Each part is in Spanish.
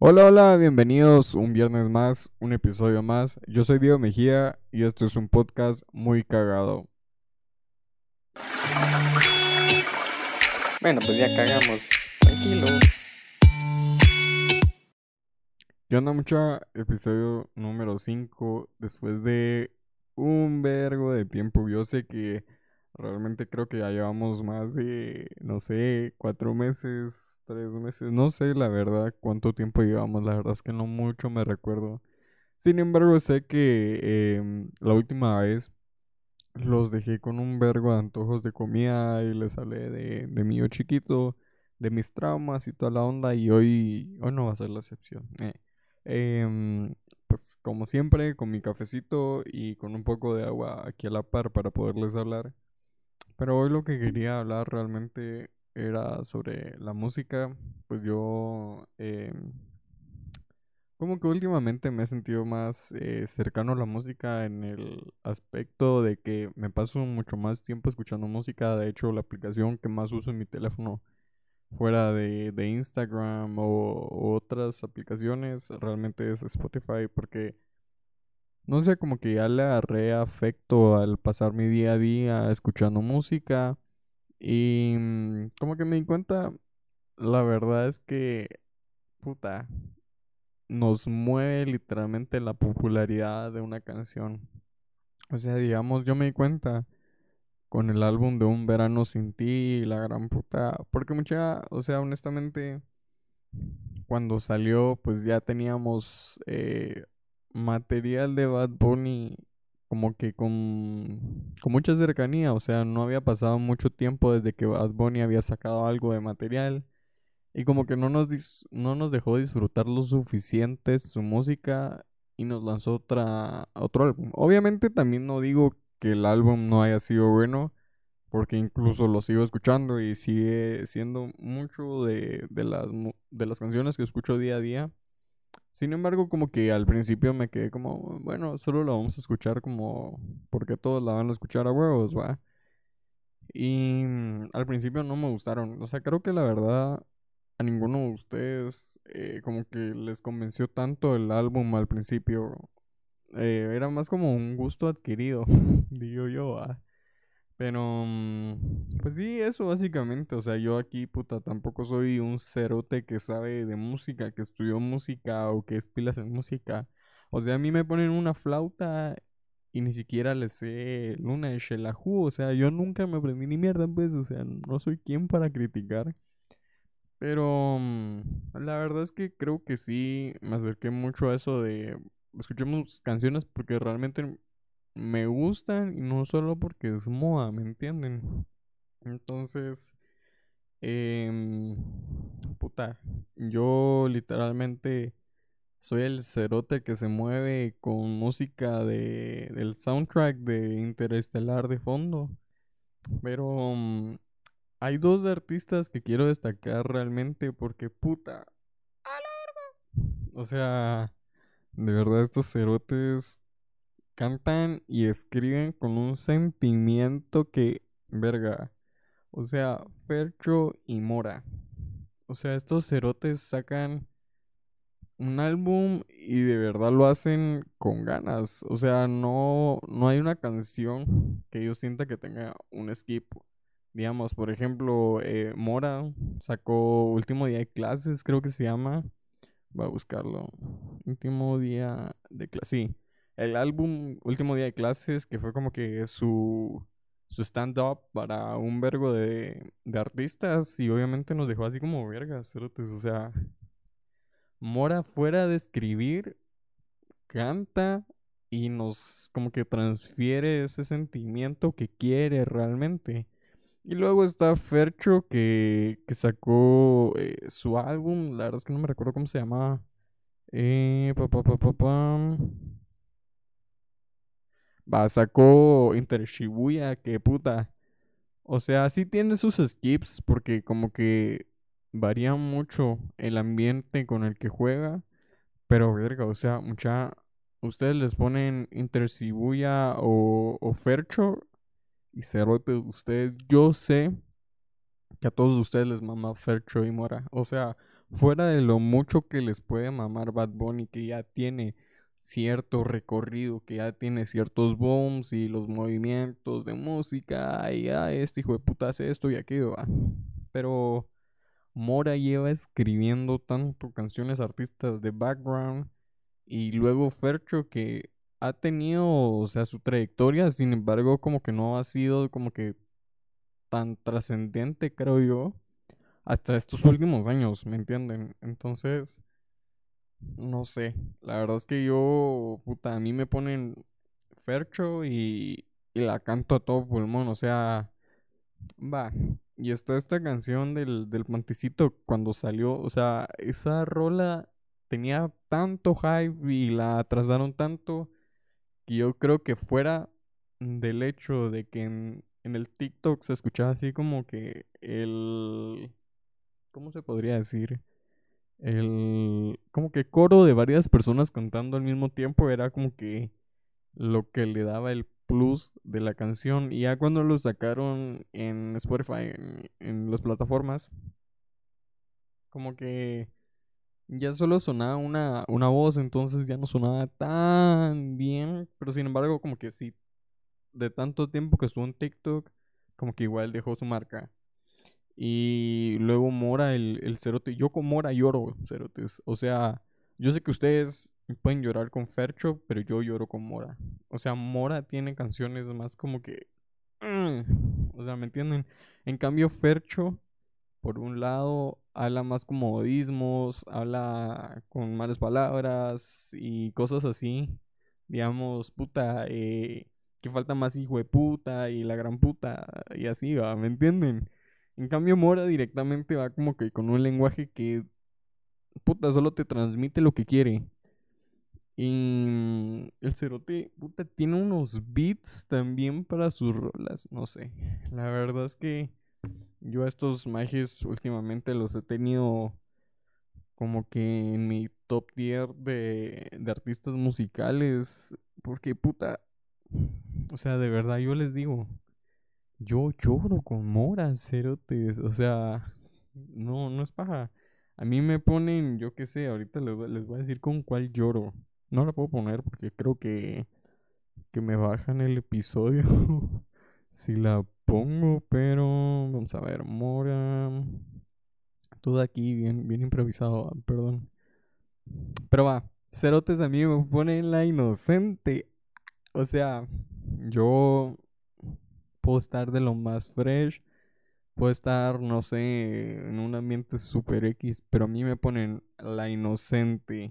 Hola, hola, bienvenidos un viernes más, un episodio más. Yo soy Diego Mejía y esto es un podcast muy cagado. Bueno, pues ya cagamos. Tranquilo. ¿Qué onda, mucha? Episodio número 5. Después de un vergo de tiempo. Yo sé que realmente creo que ya llevamos más de, no sé, cuatro meses, tres meses. No sé la verdad cuánto tiempo llevamos. La verdad es que no mucho me recuerdo. Sin embargo, sé que em, la última vez los dejé con un vergo de antojos de comida y les hablé de, de mi yo chiquito, de mis traumas y toda la onda. Y hoy, hoy no va a ser la excepción. Eh. Em, pues como siempre, con mi cafecito y con un poco de agua aquí a la par para poderles hablar. Pero hoy lo que quería hablar realmente era sobre la música. Pues yo em, como que últimamente me he sentido más eh, cercano a la música en el aspecto de que me paso mucho más tiempo escuchando música. De hecho, la aplicación que más uso en mi teléfono fuera de, de Instagram o, otras aplicaciones realmente es Spotify porque no sé, como que ya le agarré afecto al pasar mi día a día escuchando música y mm, como que me di cuenta, la verdad es que, puta, nos mueve literalmente la popularidad de una canción. O sea, digamos, yo me di cuenta con el álbum de Un Verano Sin Ti, la gran puta. Porque mucha, o sea, honestamente, cuando salió, pues ya teníamos eh, material de Bad Bunny como que con, con mucha cercanía. O sea, no había pasado mucho tiempo desde que Bad Bunny había sacado algo de material. Y como que no nos, no nos dejó disfrutar lo suficiente su música y nos lanzó otra, otro álbum. Obviamente también no digo que el álbum no haya sido bueno, porque incluso lo sigo escuchando y sigue siendo mucho de, de, las, de las canciones que escucho día a día. Sin embargo, como que al principio me quedé como, bueno, solo la vamos a escuchar como porque todos la van a escuchar a huevos, va. Y mm, al principio no me gustaron. O sea, creo que la verdad a ninguno de ustedes eh, como que les convenció tanto el álbum al principio. Eh, era más como un gusto adquirido, digo yo, ah. Pero, mm, pues sí, eso básicamente. O sea, yo aquí, puta, tampoco soy un cerote que sabe de música, que estudió música o que es pilas en música. O sea, a mí me ponen una flauta y ni siquiera le sé Luna de Shelahu. O sea, yo nunca me aprendí ni mierda, pues. O sea, no soy quien para criticar. Pero mm, la verdad es que creo que sí me acerqué mucho a eso de escuchemos canciones porque realmente me gustan y no solo porque es moda, ¿me entienden? Entonces, eh, puta, yo literalmente soy el cerote que se mueve con música de, del soundtrack de Interestelar de fondo. Pero mm, hay dos artistas que quiero destacar realmente porque puta. O sea, de verdad estos cerotes cantan y escriben con un sentimiento que, verga. O sea, Fercho y Mora. O sea, estos cerotes sacan un álbum y de verdad lo hacen con ganas. O sea, no, no hay una canción que yo sienta que tenga un skip Digamos, por ejemplo, eh, Mora sacó Último Día de Clases, creo que se llama. Voy a buscarlo. Último Día de Clases. Sí, el álbum Último Día de Clases, que fue como que su, su stand-up para un vergo de, de artistas y obviamente nos dejó así como vergas, o sea, Mora fuera de escribir, canta y nos como que transfiere ese sentimiento que quiere realmente. Y luego está Fercho que, que sacó eh, su álbum, la verdad es que no me recuerdo cómo se llamaba. Eh, pa, pa, pa, Va, sacó Inter Shibuya, que puta. O sea, sí tiene sus skips porque como que varía mucho el ambiente con el que juega. Pero verga, o sea, mucha... Ustedes les ponen Inter Shibuya o, o Fercho y Cerote, ustedes, yo sé que a todos ustedes les mama Fercho y Mora. O sea, fuera de lo mucho que les puede mamar Bad Bunny, que ya tiene cierto recorrido, que ya tiene ciertos booms y los movimientos de música, y ya este hijo de puta hace esto y aquello, ¿va? pero Mora lleva escribiendo tanto canciones artistas de background y luego Fercho que ha tenido, o sea, su trayectoria, sin embargo, como que no ha sido como que tan trascendente, creo yo, hasta estos últimos años, ¿me entienden? Entonces, no sé, la verdad es que yo, puta, a mí me ponen Fercho y, y la canto a todo pulmón, o sea, va. Y está esta canción del, del manticito cuando salió, o sea, esa rola tenía tanto hype y la atrasaron tanto que yo creo que fuera del hecho de que en, en el TikTok se escuchaba así como que el... ¿Cómo se podría decir? El... Como que coro de varias personas cantando al mismo tiempo era como que lo que le daba el plus de la canción. Y ya cuando lo sacaron en Spotify, en, en las plataformas, como que ya solo sonaba una, una voz, entonces ya no sonaba tan bien. Pero sin embargo, como que sí, de tanto tiempo que estuvo en TikTok, como que igual dejó su marca. Y luego Mora, el, el cerote. Yo con Mora lloro, cerotes. O sea, yo sé que ustedes pueden llorar con Fercho, pero yo lloro con Mora. O sea, Mora tiene canciones más como que... mm, o sea, ¿me entienden? En cambio, Fercho, por un lado, habla más con modismos, habla con malas palabras y cosas así. Digamos, puta, eh, que falta más hijo de puta y la gran puta y así va, ¿me entienden? En cambio, Mora directamente va como que con un lenguaje que, puta, solo te transmite lo que quiere. Y el cerote, puta, tiene unos beats también para sus rolas, no sé. La verdad es que yo a estos mages últimamente los he tenido como que en mi top tier de, de artistas musicales. Porque, puta, o sea, de verdad yo les digo, yo lloro con Mora, cerotes. O sea, no, no es paja. A mí me ponen, yo qué sé, ahorita les, les voy a decir con cuál lloro. No la puedo poner porque creo que, que me bajan el episodio si la pongo, pero vamos a ver, Mora. Todo aquí bien, bien improvisado, perdón. Pero va, cerotes a mí me ponen la inocente. O sea, yo puedo estar de lo más fresh, puedo estar, no sé, en un ambiente super X, pero a mí me ponen la inocente,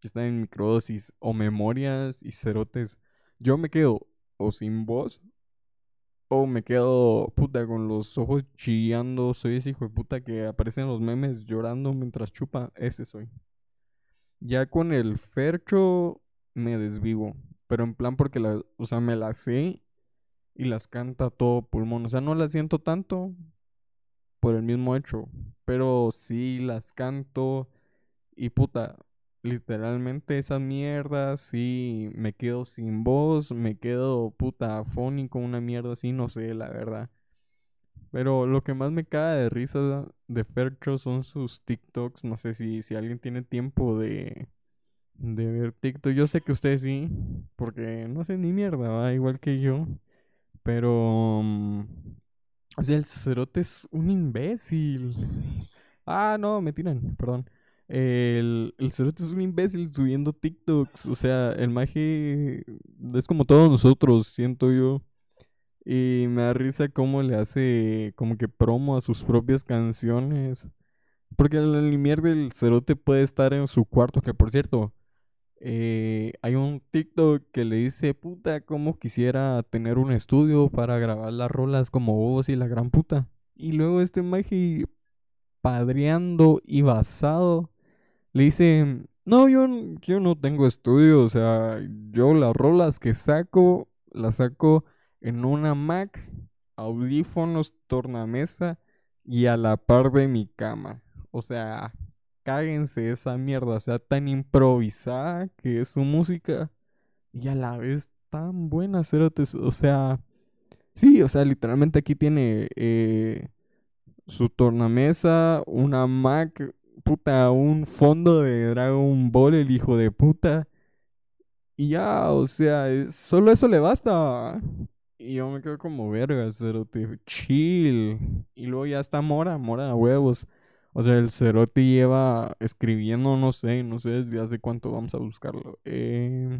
que está en microdosis, o memorias y cerotes. Yo me quedo o sin voz, o me quedo, puta, con los ojos chillando. Soy ese hijo de puta que aparece en los memes llorando mientras chupa. Ese soy. Ya con el Fercho me desvivo. Pero en plan porque la, o sea, me las sé y las canta todo pulmón. O sea, no las siento tanto por el mismo hecho. Pero sí las canto y puta, literalmente esas mierdas, sí me quedo sin voz, me quedo puta afónico, una mierda así, no sé, la verdad. Pero lo que más me cae de risa de Fercho son sus TikToks. No sé si, si alguien tiene tiempo de, de ver TikTok. Yo sé que ustedes sí, porque no sé ni mierda, igual que yo. Pero, mm, o sea, el cerote es un imbécil. Ah, no, me tiran, perdón. El, el cerote es un imbécil subiendo TikToks. O sea, el maje es como todos nosotros, siento yo. Y me da risa cómo le hace como que promo a sus propias canciones. Porque el limier del cerote puede estar en su cuarto, que por cierto, eh, hay un TikTok que le dice, puta, cómo quisiera tener un estudio para grabar las rolas como vos y la gran puta. Y luego este maje padreando y basado le dice, no, yo, yo no tengo estudio, o sea, yo las rolas que saco, las saco en una Mac, audífonos, tornamesa y a la par de mi cama. O sea, cáguense esa mierda, o sea, tan improvisada que es su música y a la vez tan buena, cerotes, o sea, sí, o sea, literalmente aquí tiene eh, su tornamesa, una Mac puta, un fondo de Dragon Ball, el hijo de puta. Y ya, o sea, es- solo eso le basta. Y yo me quedo como verga, cerote, chill. Y luego ya está Mora, Mora a huevos. O sea, el cerote lleva escribiendo, no sé, no sé desde hace cuánto vamos a buscarlo. Eh,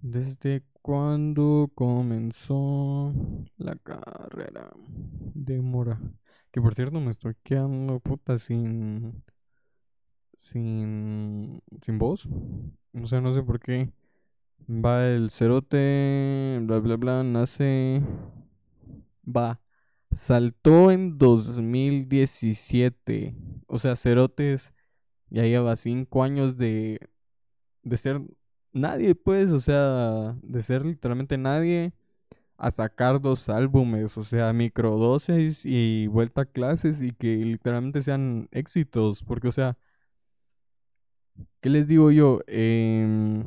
¿Desde cuándo comenzó la carrera de Mora? Que por cierto me estoy quedando puta sin sin sin voz. O sea, no sé por qué. Va el cerote, bla bla bla, nace va saltó en 2017. O sea, cerotes ya lleva cinco años de de ser nadie, pues, o sea, de ser literalmente nadie a sacar dos álbumes, o sea, microdosis y vuelta a clases y que literalmente sean éxitos, porque, o sea, ¿qué les digo yo? Em,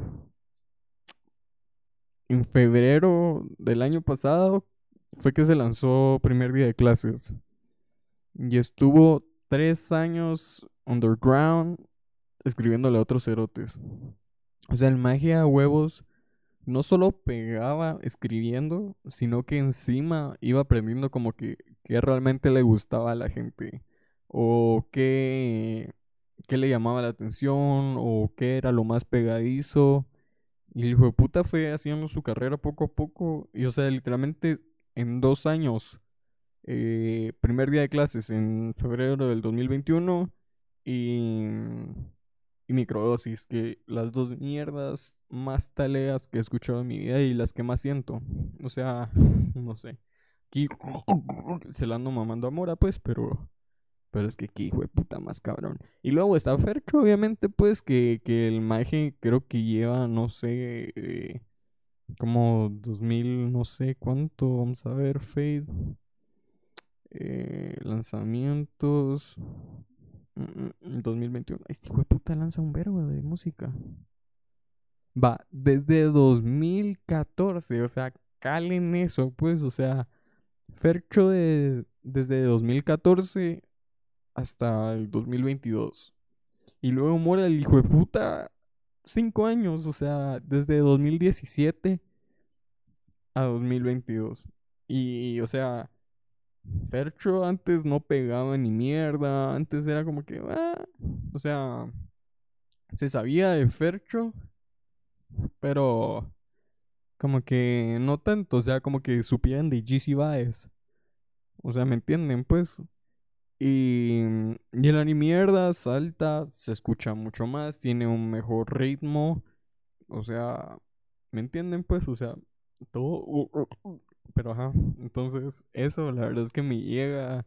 en febrero del año pasado fue que se lanzó primer día de clases y estuvo tres años underground escribiéndole a otros cerotes. O sea, el magia huevos no solo pegaba escribiendo, sino que encima iba aprendiendo como que qué realmente le gustaba a la gente o qué, qué le llamaba la atención o qué era lo más pegadizo. Y el hijo de puta fue haciendo su carrera poco a poco y o sea, literalmente en dos años, eh, primer día de clases en febrero del 2021 y y microdosis, que las dos mierdas más taleas que he escuchado en mi vida y las que más siento. O sea, no sé. Aquí se la ando mamando a Mora, pues, pero. Pero es que aquí, hijo de puta, más cabrón. Y luego está Fercho, obviamente, pues, que, que el maje creo que lleva, no sé, eh, como 2000, no sé cuánto. Vamos a ver, Fade. Eh, lanzamientos. Mm, mm, 2021. Este hijo de puta lanza un verbo de música. Va, desde 2014, o sea, calen eso, pues, o sea, Fercho de, desde 2014 hasta el 2022. Y luego muere el hijo de puta 5 años, o sea, desde 2017 a 2022. Y, o sea, Fercho antes no pegaba ni mierda, antes era como que, ah, o sea, se sabía de Fercho, pero como que no tanto, o sea, como que supieran de GC Baez. O sea, ¿me entienden? Pues. Y, y el anime salta, se escucha mucho más, tiene un mejor ritmo. O sea, ¿me entienden? Pues, o sea, todo. Pero ajá, entonces eso la verdad es que me llega.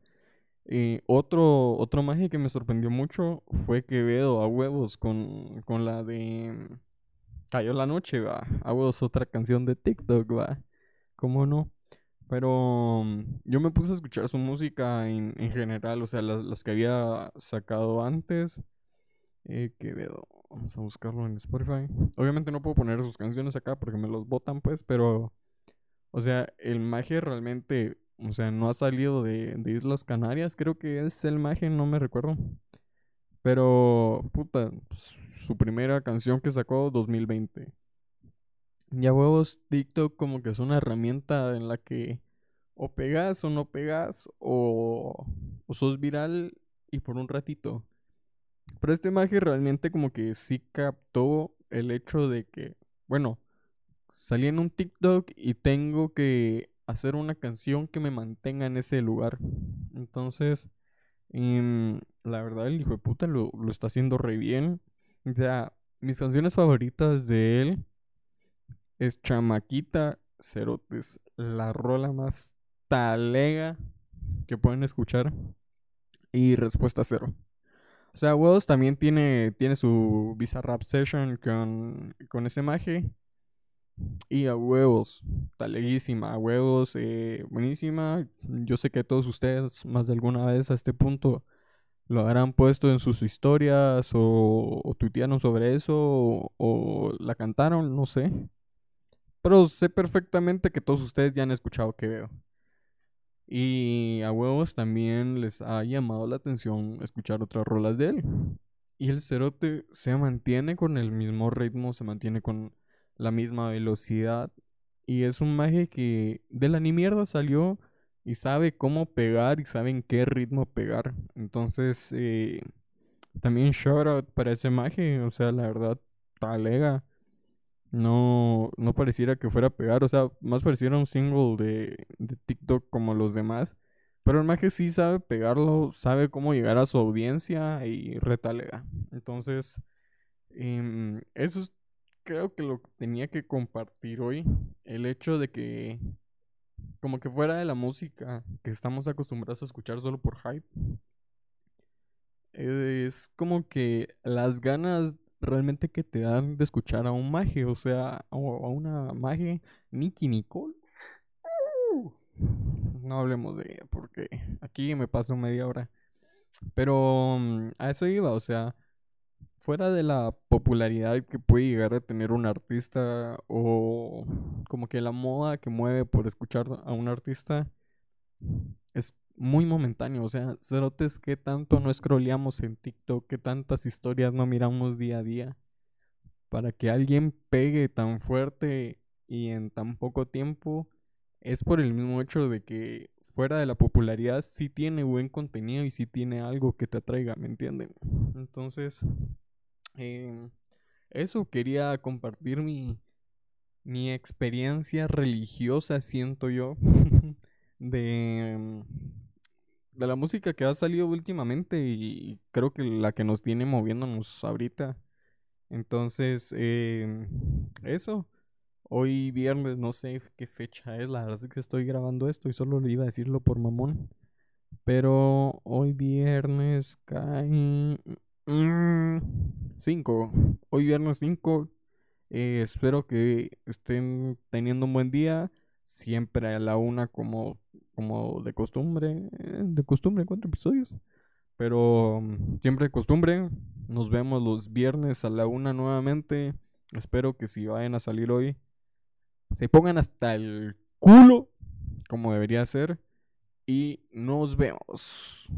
Eh, otro, otro magia que me sorprendió mucho fue Quevedo a huevos con, con la de Cayó la noche, va. A huevos otra canción de TikTok, va. ¿Cómo no? Pero mm, yo me puse a escuchar su música en, en general, o sea, las, las que había sacado antes. Eh, Quevedo, vamos a buscarlo en Spotify. Obviamente no puedo poner sus canciones acá porque me los botan, pues, pero. O sea, el magia realmente, o sea, no ha salido de, de Islas Canarias, creo que es el magia, no me recuerdo. Pero, puta, su primera canción que sacó 2020. Ya huevos, TikTok como que es una herramienta en la que o pegas o no pegas o, o sos viral y por un ratito. Pero este magia realmente como que sí captó el hecho de que, bueno, salí en un TikTok y tengo que hacer una canción que me mantenga en ese lugar. Entonces, em, la verdad, el hijo de puta lo, lo está haciendo re bien. O sea, mis canciones favoritas de él es Chamaquita Cerotes, la rola más talega que pueden escuchar. Y Respuesta Cero. O sea, Huevos también tiene, tiene su Bizarrap Session con, con ese maje. Y a huevos, taleguísima, a huevos, eh, buenísima. Yo sé que todos ustedes, más de alguna vez a este punto, lo habrán puesto en sus historias o, o tuitearon sobre eso o la cantaron, no sé. Pero sé perfectamente que todos ustedes ya han escuchado que veo. Y a huevos también les ha llamado la atención escuchar otras rolas de él. Y el cerote se mantiene con el mismo ritmo, se mantiene con la misma velocidad. Y es un maje que de la ni mierda salió y sabe cómo pegar y sabe en qué ritmo pegar. Entonces, eh, también shout out para ese maje. O sea, la verdad, talega. No, no pareciera que fuera a pegar. O sea, más pareciera un single de, de TikTok como los demás. Pero el maje sí sabe pegarlo, sabe cómo llegar a su audiencia y retalega. Entonces, em, eso es creo que lo que tenía que compartir hoy. El hecho de que, como que fuera de la música que estamos acostumbrados a escuchar solo por hype, es como que las ganas realmente que te dan de escuchar a un maje, o sea, a una maje, Nicky Nicole. No hablemos de ella porque aquí me paso media hora. Pero mm, a eso iba, o sea, fuera de la popularidad que puede llegar a tener un artista o como que la moda que mueve por escuchar a un artista es muy momentáneo. O sea, cerotes que tanto no scrolleamos en TikTok, que tantas historias no miramos día a día para que alguien pegue tan fuerte y en tan poco tiempo es por el mismo hecho de que fuera de la popularidad sí tiene buen contenido y sí tiene algo que te atraiga, ¿me entienden? Entonces, eh, eso quería compartir mi, mi experiencia religiosa, siento yo, de, de la música que ha salido últimamente y creo que la que nos tiene moviéndonos ahorita. Entonces, eh, eso. Hoy viernes, no sé qué fecha es, la verdad es que estoy grabando esto y solo le iba a decirlo por mamón. Pero hoy viernes cae... 5. Mm, hoy viernes 5. Eh, espero que estén teniendo un buen día. Siempre a la una como, como de costumbre. Eh, de costumbre, cuatro episodios. Pero mm, siempre de costumbre. Nos vemos los viernes a la una nuevamente. Espero que si vayan a salir hoy, se pongan hasta el culo, como debería ser. Y nos vemos.